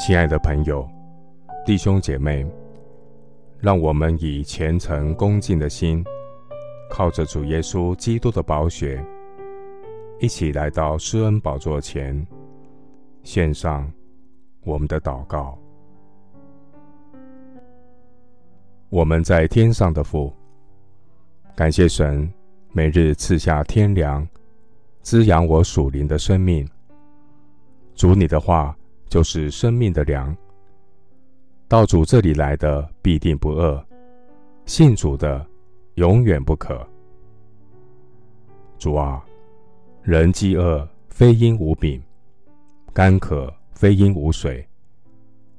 亲爱的朋友、弟兄姐妹，让我们以虔诚恭敬的心，靠着主耶稣基督的宝血，一起来到施恩宝座前，献上我们的祷告。我们在天上的父，感谢神每日赐下天粮，滋养我属灵的生命。主你的话就是生命的粮，到主这里来的必定不饿，信主的永远不渴。主啊，人饥饿非因无饼，干渴非因无水，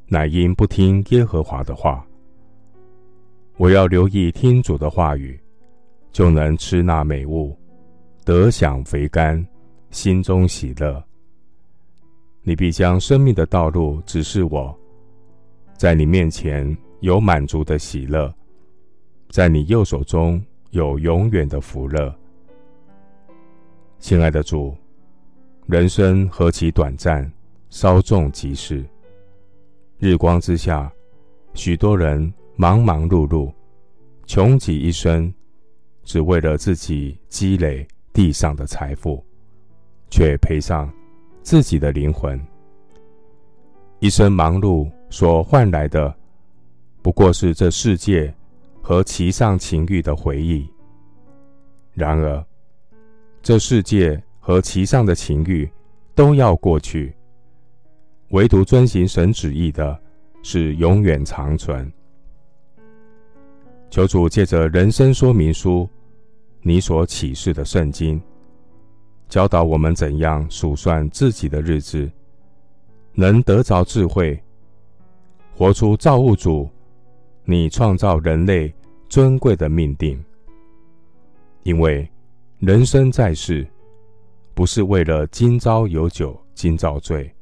乃因不听耶和华的话。我要留意听主的话语，就能吃那美物，得享肥甘，心中喜乐。你必将生命的道路指示我，在你面前有满足的喜乐，在你右手中有永远的福乐。亲爱的主，人生何其短暂，稍纵即逝。日光之下，许多人忙忙碌碌，穷极一生，只为了自己积累地上的财富，却赔上。自己的灵魂，一生忙碌所换来的，不过是这世界和其上情欲的回忆。然而，这世界和其上的情欲都要过去，唯独遵行神旨意的，是永远长存。求主借着人生说明书，你所启示的圣经。教导我们怎样数算自己的日子，能得着智慧，活出造物主你创造人类尊贵的命定。因为人生在世，不是为了今朝有酒今朝醉，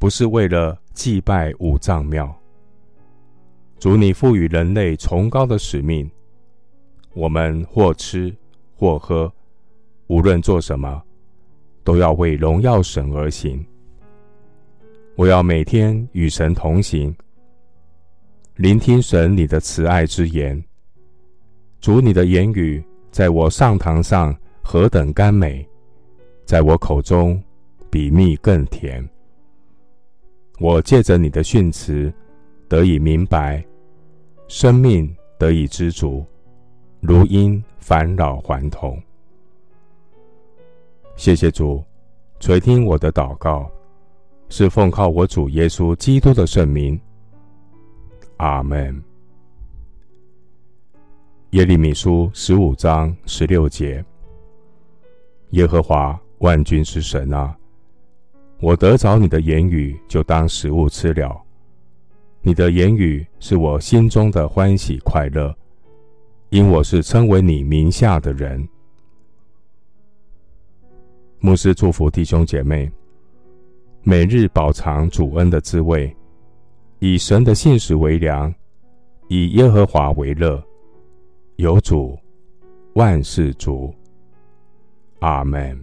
不是为了祭拜五脏庙。主你赋予人类崇高的使命，我们或吃或喝。无论做什么，都要为荣耀神而行。我要每天与神同行，聆听神你的慈爱之言。主你的言语在我上堂上何等甘美，在我口中比蜜更甜。我借着你的训词得以明白，生命得以知足，如因返老还童。谢谢主，垂听我的祷告，是奉靠我主耶稣基督的圣名。阿门。耶利米书十五章十六节：耶和华万军之神啊，我得着你的言语，就当食物吃了。你的言语是我心中的欢喜快乐，因我是称为你名下的人。牧师祝福弟兄姐妹，每日饱尝主恩的滋味，以神的信实为粮，以耶和华为乐。有主，万事足。阿门。